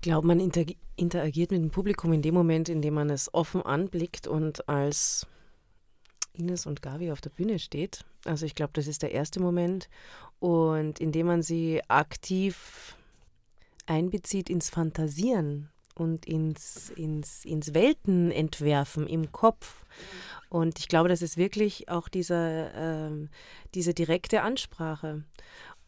glaube, man interagiert mit dem Publikum in dem Moment, in dem man es offen anblickt und als Ines und Gavi auf der Bühne steht. Also ich glaube, das ist der erste Moment. Und indem man sie aktiv einbezieht ins Fantasieren und ins, ins, ins Weltenentwerfen im Kopf. Und ich glaube, das ist wirklich auch dieser, äh, diese direkte Ansprache.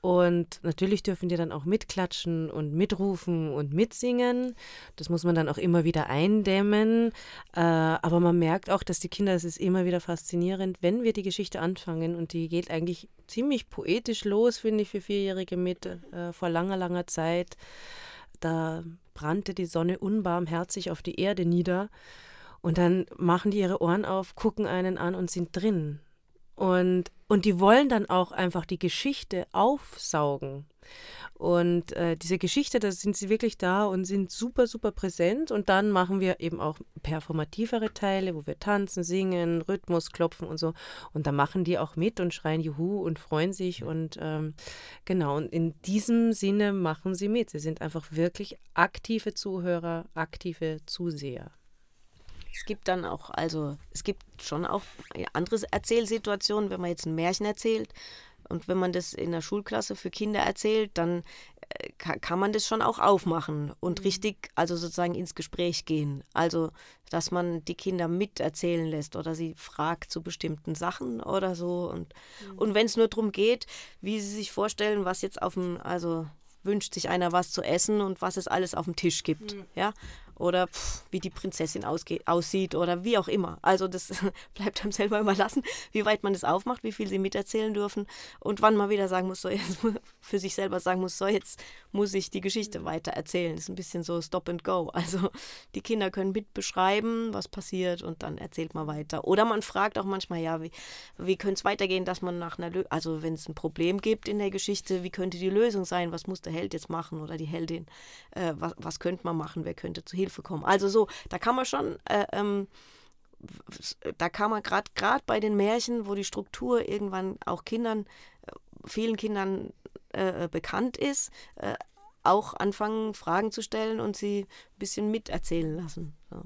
Und natürlich dürfen die dann auch mitklatschen und mitrufen und mitsingen. Das muss man dann auch immer wieder eindämmen. Äh, aber man merkt auch, dass die Kinder, es ist immer wieder faszinierend, wenn wir die Geschichte anfangen. Und die geht eigentlich ziemlich poetisch los, finde ich, für Vierjährige mit äh, vor langer, langer Zeit. Da brannte die Sonne unbarmherzig auf die Erde nieder. Und dann machen die ihre Ohren auf, gucken einen an und sind drin. Und, und die wollen dann auch einfach die Geschichte aufsaugen. Und äh, diese Geschichte, da sind sie wirklich da und sind super, super präsent. Und dann machen wir eben auch performativere Teile, wo wir tanzen, singen, Rhythmus klopfen und so. Und da machen die auch mit und schreien Juhu und freuen sich. Und ähm, genau, und in diesem Sinne machen sie mit. Sie sind einfach wirklich aktive Zuhörer, aktive Zuseher. Es gibt dann auch, also es gibt schon auch andere Erzählsituationen, wenn man jetzt ein Märchen erzählt und wenn man das in der Schulklasse für Kinder erzählt, dann äh, kann man das schon auch aufmachen und mhm. richtig, also sozusagen ins Gespräch gehen. Also, dass man die Kinder miterzählen lässt oder sie fragt zu bestimmten Sachen oder so. Und, mhm. und wenn es nur darum geht, wie sie sich vorstellen, was jetzt auf dem, also wünscht sich einer was zu essen und was es alles auf dem Tisch gibt. Mhm. Ja? Oder pff, wie die Prinzessin aussieht oder wie auch immer. Also das bleibt einem selber überlassen, wie weit man das aufmacht, wie viel sie miterzählen dürfen und wann man wieder sagen muss, so jetzt für sich selber sagen muss, so jetzt muss ich die Geschichte weiter erzählen. Das ist ein bisschen so Stop and Go. Also die Kinder können mit beschreiben, was passiert und dann erzählt man weiter. Oder man fragt auch manchmal, ja, wie, wie könnte es weitergehen, dass man nach einer, Lö also wenn es ein Problem gibt in der Geschichte, wie könnte die Lösung sein? Was muss der Held jetzt machen oder die Heldin? Äh, was, was könnte man machen? Wer könnte zu Hilfe kommen? Also so, da kann man schon äh, ähm, da kann man gerade gerade bei den Märchen, wo die Struktur irgendwann auch Kindern, äh, vielen Kindern äh, bekannt ist, äh, auch anfangen, Fragen zu stellen und sie ein bisschen miterzählen lassen. So.